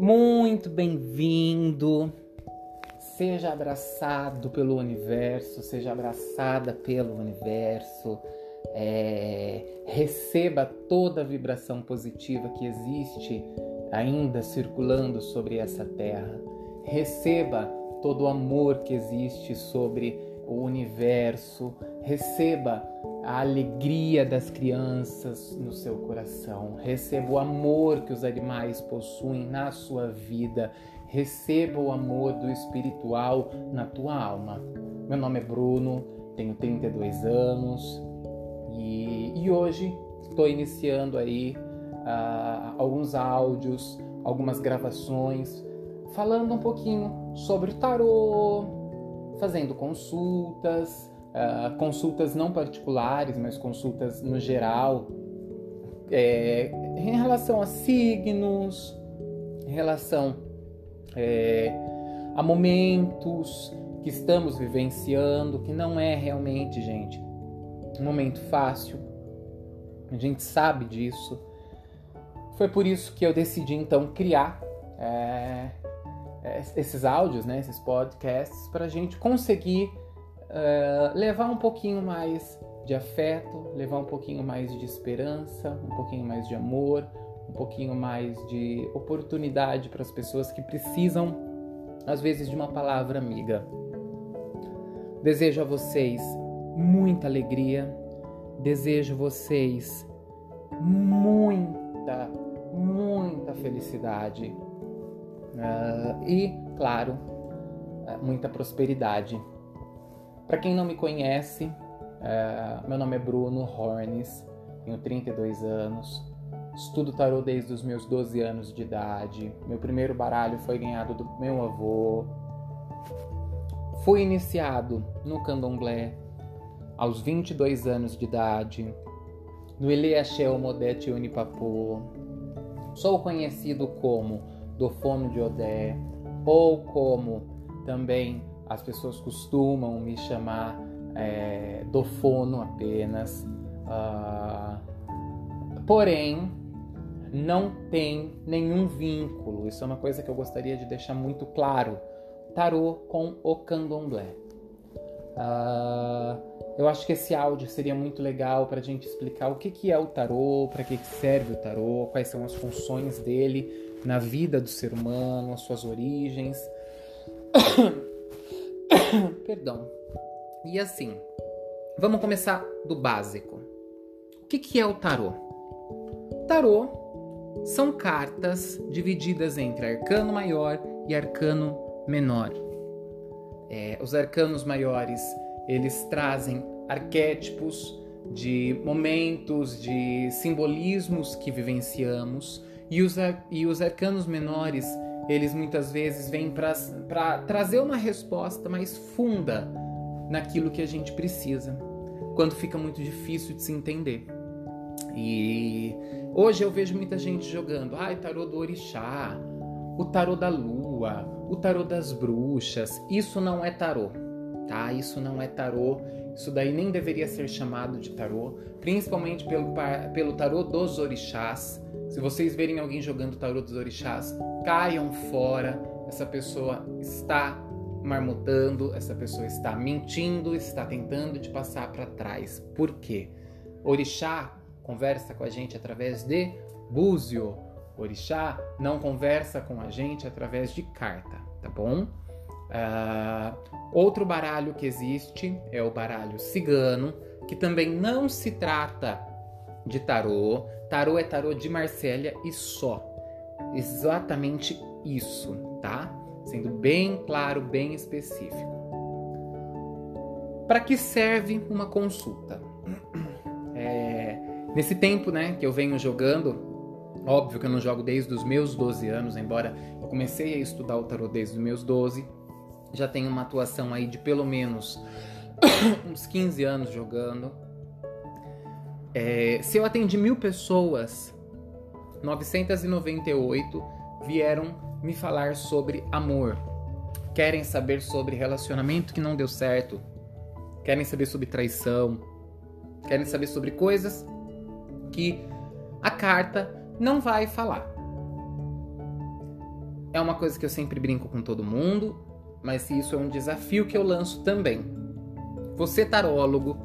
Muito bem-vindo. Seja abraçado pelo universo, seja abraçada pelo universo. É, receba toda a vibração positiva que existe ainda circulando sobre essa terra. Receba todo o amor que existe sobre o universo. Receba a alegria das crianças no seu coração. Receba o amor que os animais possuem na sua vida. Receba o amor do espiritual na tua alma. Meu nome é Bruno, tenho 32 anos e, e hoje estou iniciando aí uh, alguns áudios, algumas gravações, falando um pouquinho sobre o tarô, fazendo consultas, uh, consultas não particulares, mas consultas no geral, é, em relação a signos, em relação é, a momentos que estamos vivenciando, que não é realmente, gente, um momento fácil. A gente sabe disso. Foi por isso que eu decidi então criar é, esses áudios, né, esses podcasts, para a gente conseguir uh, levar um pouquinho mais de afeto, levar um pouquinho mais de esperança, um pouquinho mais de amor, um pouquinho mais de oportunidade para as pessoas que precisam, às vezes, de uma palavra amiga. Desejo a vocês muita alegria, desejo a vocês muita, muita felicidade uh, e, claro, uh, muita prosperidade. Para quem não me conhece, uh, meu nome é Bruno Hornes, tenho 32 anos, estudo tarô desde os meus 12 anos de idade. Meu primeiro baralho foi ganhado do meu avô. Fui iniciado no candomblé aos 22 anos de idade, no Eleachel Modete Unipapo. Sou conhecido como Dofono de Odé, ou como também as pessoas costumam me chamar é, Dofono apenas. Uh, porém, não tem nenhum vínculo. Isso é uma coisa que eu gostaria de deixar muito claro. Tarô com o candomblé. Uh, eu acho que esse áudio seria muito legal para a gente explicar o que, que é o tarô, para que, que serve o tarô, quais são as funções dele na vida do ser humano, as suas origens. Perdão. E assim, vamos começar do básico. O que, que é o tarô? Tarô são cartas divididas entre arcano maior e arcano menor. É, os arcanos maiores eles trazem arquétipos de momentos, de simbolismos que vivenciamos e os, e os arcanos menores, eles muitas vezes vêm para trazer uma resposta mais funda naquilo que a gente precisa, quando fica muito difícil de se entender. E hoje eu vejo muita gente jogando, ai, tarô do orixá, o tarô da lua, o tarô das bruxas. Isso não é tarô, tá? Isso não é tarô. Isso daí nem deveria ser chamado de tarô, principalmente pelo, pelo tarô dos orixás. Se vocês verem alguém jogando tarô dos orixás, caiam fora. Essa pessoa está marmotando, essa pessoa está mentindo, está tentando te passar para trás. Por quê? Orixá conversa com a gente através de búzio. Orixá não conversa com a gente através de carta, tá bom? Uh, outro baralho que existe é o baralho cigano, que também não se trata de tarô. Tarô é tarô de Marsella e só. Exatamente isso, tá? Sendo bem claro, bem específico. Para que serve uma consulta? É, nesse tempo, né, que eu venho jogando, óbvio que eu não jogo desde os meus 12 anos, embora eu comecei a estudar o tarô desde os meus 12 já tenho uma atuação aí de pelo menos uns 15 anos jogando. É, se eu atendi mil pessoas, 998 vieram me falar sobre amor. Querem saber sobre relacionamento que não deu certo. Querem saber sobre traição. Querem saber sobre coisas que a carta não vai falar. é uma coisa que eu sempre brinco com todo mundo, mas isso é um desafio que eu lanço também. Você, tarólogo,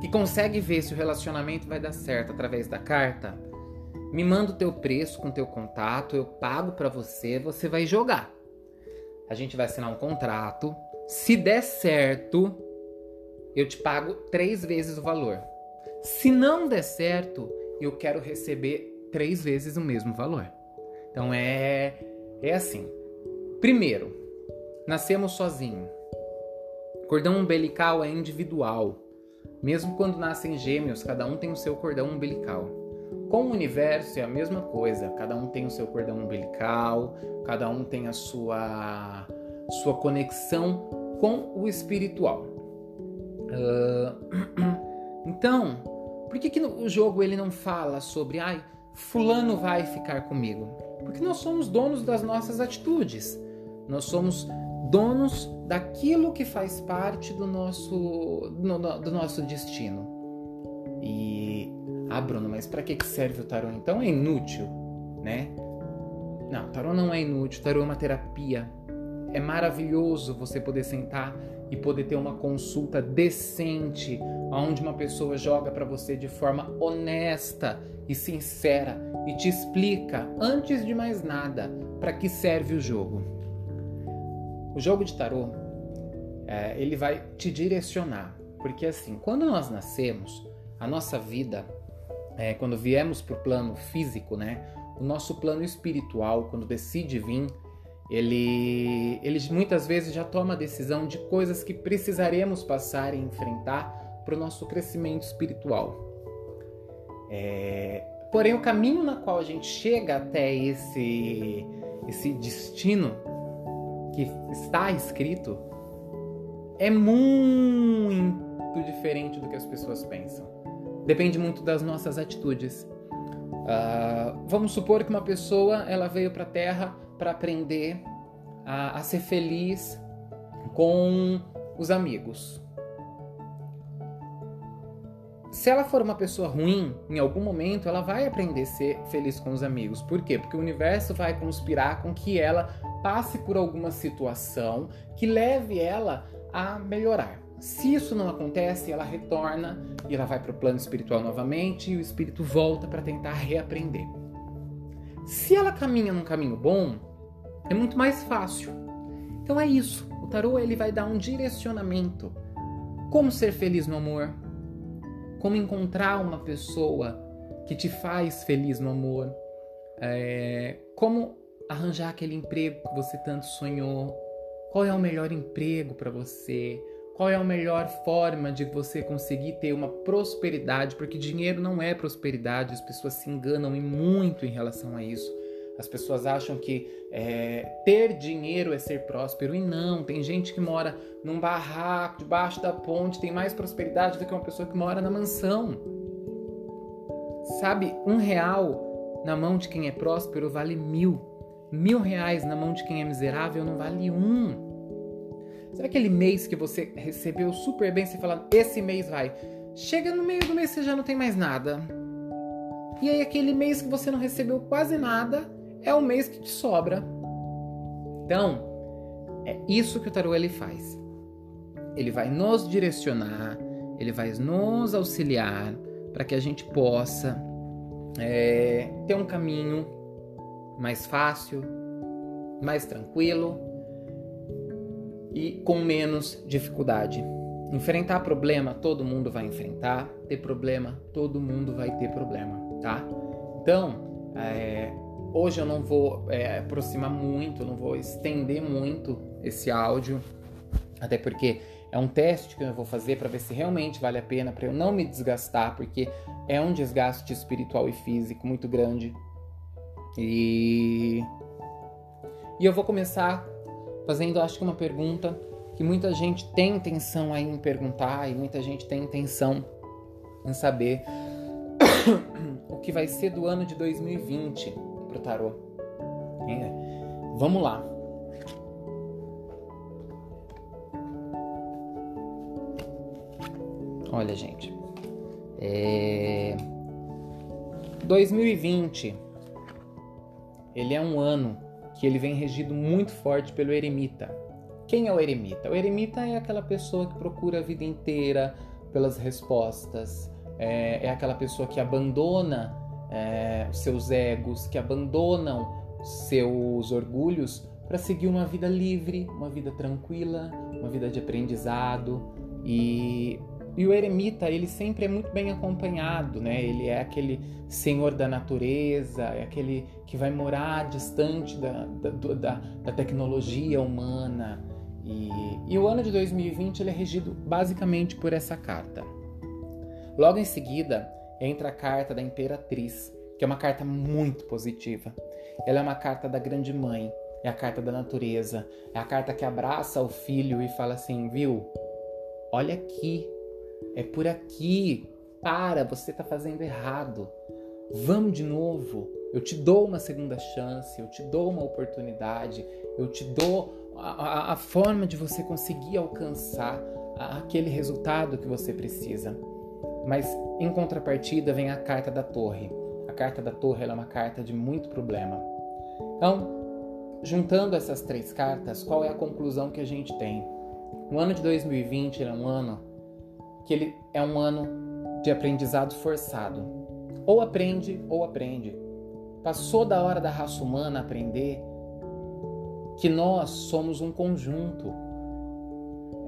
que consegue ver se o relacionamento vai dar certo através da carta, me manda o teu preço com teu contato, eu pago para você, você vai jogar. A gente vai assinar um contrato. Se der certo, eu te pago três vezes o valor. Se não der certo, eu quero receber três vezes o mesmo valor. Então é é assim. Primeiro, nascemos sozinhos. Cordão umbilical é individual. Mesmo quando nascem gêmeos, cada um tem o seu cordão umbilical. Com o universo é a mesma coisa, cada um tem o seu cordão umbilical, cada um tem a sua, sua conexão com o espiritual. Uh, então, por que, que o jogo ele não fala sobre, ai, fulano vai ficar comigo? Porque nós somos donos das nossas atitudes. Nós somos donos daquilo que faz parte do nosso, do nosso destino. E ah, Bruno, mas para que serve o tarô? Então é inútil, né? Não, tarô não é inútil, tarô é uma terapia. É maravilhoso você poder sentar e poder ter uma consulta decente, onde uma pessoa joga para você de forma honesta e sincera e te explica, antes de mais nada, para que serve o jogo. O jogo de tarô, é, ele vai te direcionar, porque assim, quando nós nascemos, a nossa vida, é, quando viemos para o plano físico, né, o nosso plano espiritual, quando decide vir, ele, ele muitas vezes já toma a decisão de coisas que precisaremos passar e enfrentar para o nosso crescimento espiritual. É, porém, o caminho na qual a gente chega até esse, esse destino que está escrito é muito diferente do que as pessoas pensam. Depende muito das nossas atitudes. Uh, vamos supor que uma pessoa ela veio para a Terra para aprender a, a ser feliz com os amigos se ela for uma pessoa ruim, em algum momento ela vai aprender a ser feliz com os amigos. Por quê? Porque o universo vai conspirar com que ela passe por alguma situação que leve ela a melhorar. Se isso não acontece, ela retorna e ela vai para o plano espiritual novamente e o espírito volta para tentar reaprender. Se ela caminha num caminho bom, é muito mais fácil. Então é isso. O tarô ele vai dar um direcionamento. Como ser feliz no amor, como encontrar uma pessoa que te faz feliz no amor, é, como arranjar aquele emprego que você tanto sonhou, qual é o melhor emprego para você, qual é a melhor forma de você conseguir ter uma prosperidade, porque dinheiro não é prosperidade, as pessoas se enganam e muito em relação a isso. As pessoas acham que é, ter dinheiro é ser próspero e não. Tem gente que mora num barraco debaixo da ponte, tem mais prosperidade do que uma pessoa que mora na mansão. Sabe, um real na mão de quem é próspero vale mil. Mil reais na mão de quem é miserável não vale um. Sabe aquele mês que você recebeu super bem, você fala, esse mês vai. Chega no meio do mês você já não tem mais nada. E aí aquele mês que você não recebeu quase nada, é o mês que te sobra. Então, é isso que o tarô ele faz. Ele vai nos direcionar, ele vai nos auxiliar para que a gente possa é, ter um caminho mais fácil, mais tranquilo e com menos dificuldade. Enfrentar problema, todo mundo vai enfrentar. Ter problema, todo mundo vai ter problema, tá? Então, é, Hoje eu não vou é, aproximar muito, não vou estender muito esse áudio, até porque é um teste que eu vou fazer para ver se realmente vale a pena, para eu não me desgastar, porque é um desgaste espiritual e físico muito grande. E, e eu vou começar fazendo, acho que uma pergunta que muita gente tem intenção aí em perguntar e muita gente tem intenção em saber o que vai ser do ano de 2020 pro tarô. É. Vamos lá. Olha, gente. É... 2020 ele é um ano que ele vem regido muito forte pelo eremita. Quem é o eremita? O eremita é aquela pessoa que procura a vida inteira pelas respostas, é, é aquela pessoa que abandona é, seus egos, que abandonam seus orgulhos para seguir uma vida livre, uma vida tranquila, uma vida de aprendizado. E, e o eremita, ele sempre é muito bem acompanhado, né? Ele é aquele senhor da natureza, é aquele que vai morar distante da, da, da, da tecnologia humana. E, e o ano de 2020 ele é regido basicamente por essa carta. Logo em seguida, entra a carta da Imperatriz, que é uma carta muito positiva. Ela é uma carta da Grande Mãe, é a carta da natureza, é a carta que abraça o filho e fala assim: viu, olha aqui, é por aqui, para, você está fazendo errado, vamos de novo. Eu te dou uma segunda chance, eu te dou uma oportunidade, eu te dou a, a, a forma de você conseguir alcançar aquele resultado que você precisa. Mas em contrapartida vem a carta da torre. A carta da torre é uma carta de muito problema. Então, juntando essas três cartas, qual é a conclusão que a gente tem? O ano de 2020 é um ano que ele é um ano de aprendizado forçado. Ou aprende ou aprende. Passou da hora da raça humana aprender que nós somos um conjunto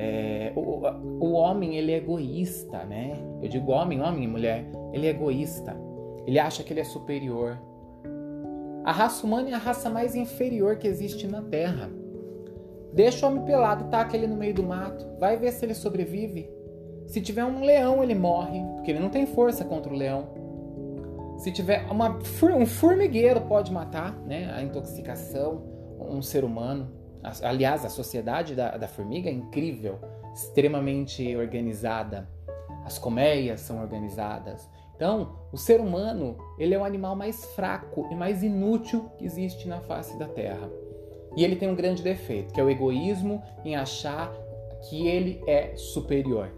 é, o, o homem ele é egoísta, né? Eu digo homem, homem e mulher. Ele é egoísta. Ele acha que ele é superior. A raça humana é a raça mais inferior que existe na Terra. Deixa o homem pelado, taca ele no meio do mato, vai ver se ele sobrevive. Se tiver um leão, ele morre, porque ele não tem força contra o leão. Se tiver uma, um formigueiro, pode matar, né? A intoxicação, um ser humano. Aliás, a sociedade da, da formiga é incrível, extremamente organizada. As colmeias são organizadas. Então, o ser humano ele é o animal mais fraco e mais inútil que existe na face da Terra. E ele tem um grande defeito, que é o egoísmo em achar que ele é superior.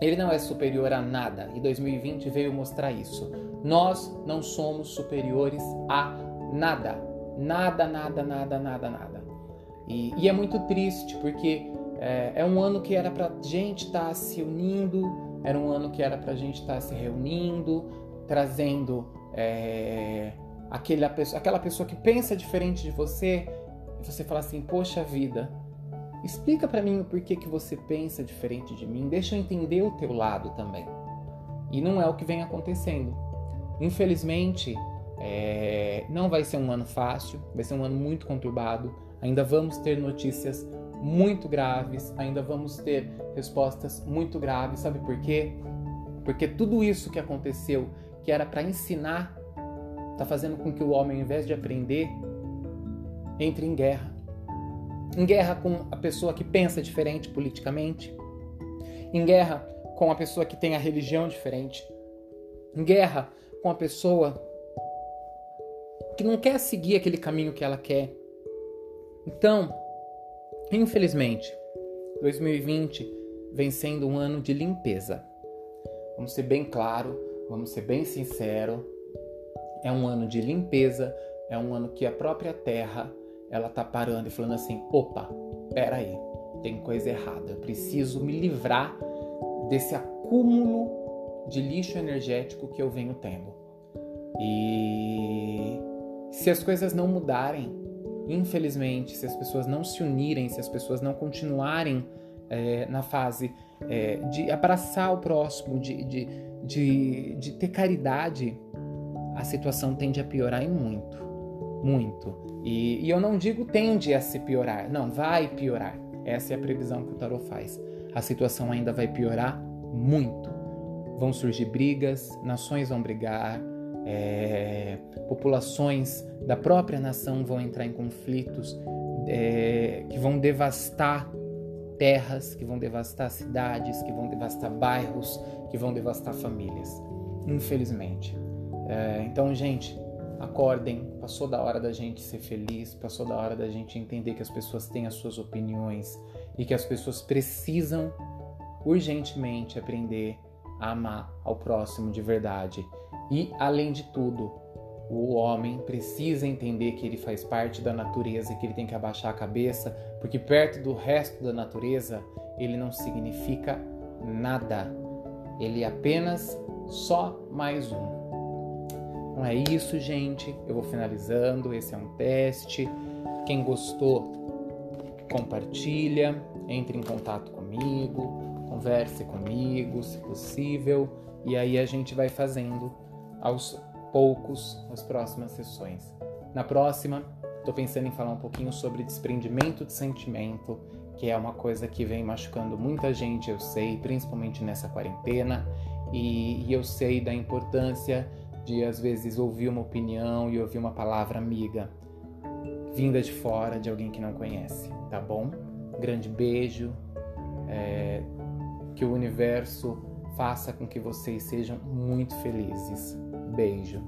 Ele não é superior a nada e 2020 veio mostrar isso. Nós não somos superiores a nada. Nada, nada, nada, nada, nada. E, e é muito triste porque é, é, um ano que era para gente estar tá se unindo, era um ano que era para gente estar tá se reunindo, trazendo é, aquela, pessoa, aquela pessoa que pensa diferente de você. E você fala assim: Poxa vida, explica para mim o porquê que você pensa diferente de mim, deixa eu entender o teu lado também. E não é o que vem acontecendo. Infelizmente, é, não vai ser um ano fácil, vai ser um ano muito conturbado. Ainda vamos ter notícias muito graves, ainda vamos ter respostas muito graves. Sabe por quê? Porque tudo isso que aconteceu, que era para ensinar, está fazendo com que o homem, ao invés de aprender, entre em guerra. Em guerra com a pessoa que pensa diferente politicamente, em guerra com a pessoa que tem a religião diferente, em guerra com a pessoa que não quer seguir aquele caminho que ela quer, então, infelizmente, 2020 vem sendo um ano de limpeza. Vamos ser bem claro, vamos ser bem sincero. É um ano de limpeza, é um ano que a própria Terra ela tá parando e falando assim: opa, pera aí, tem coisa errada. Eu preciso me livrar desse acúmulo de lixo energético que eu venho tendo. E se as coisas não mudarem, Infelizmente, se as pessoas não se unirem, se as pessoas não continuarem é, na fase é, de abraçar o próximo, de, de, de, de ter caridade, a situação tende a piorar e muito. Muito. E, e, eu não digo tende a se piorar, não, vai piorar. Essa é a previsão que o tarot faz. A situação ainda vai piorar muito. Vão surgir brigas, nações vão brigar, é, populações da própria nação vão entrar em conflitos é, que vão devastar terras, que vão devastar cidades, que vão devastar bairros, que vão devastar famílias, infelizmente. É, então, gente, acordem. Passou da hora da gente ser feliz, passou da hora da gente entender que as pessoas têm as suas opiniões e que as pessoas precisam urgentemente aprender a amar ao próximo de verdade e, além de tudo, o homem precisa entender que ele faz parte da natureza e que ele tem que abaixar a cabeça, porque perto do resto da natureza ele não significa nada. Ele é apenas só mais um. Então é isso, gente. Eu vou finalizando. Esse é um teste. Quem gostou, compartilha, entre em contato comigo, converse comigo, se possível, e aí a gente vai fazendo aos poucos as próximas sessões. Na próxima, estou pensando em falar um pouquinho sobre desprendimento de sentimento, que é uma coisa que vem machucando muita gente, eu sei, principalmente nessa quarentena, e, e eu sei da importância de às vezes ouvir uma opinião e ouvir uma palavra amiga vinda de fora de alguém que não conhece, tá bom? Grande beijo, é, que o universo faça com que vocês sejam muito felizes. Beijo.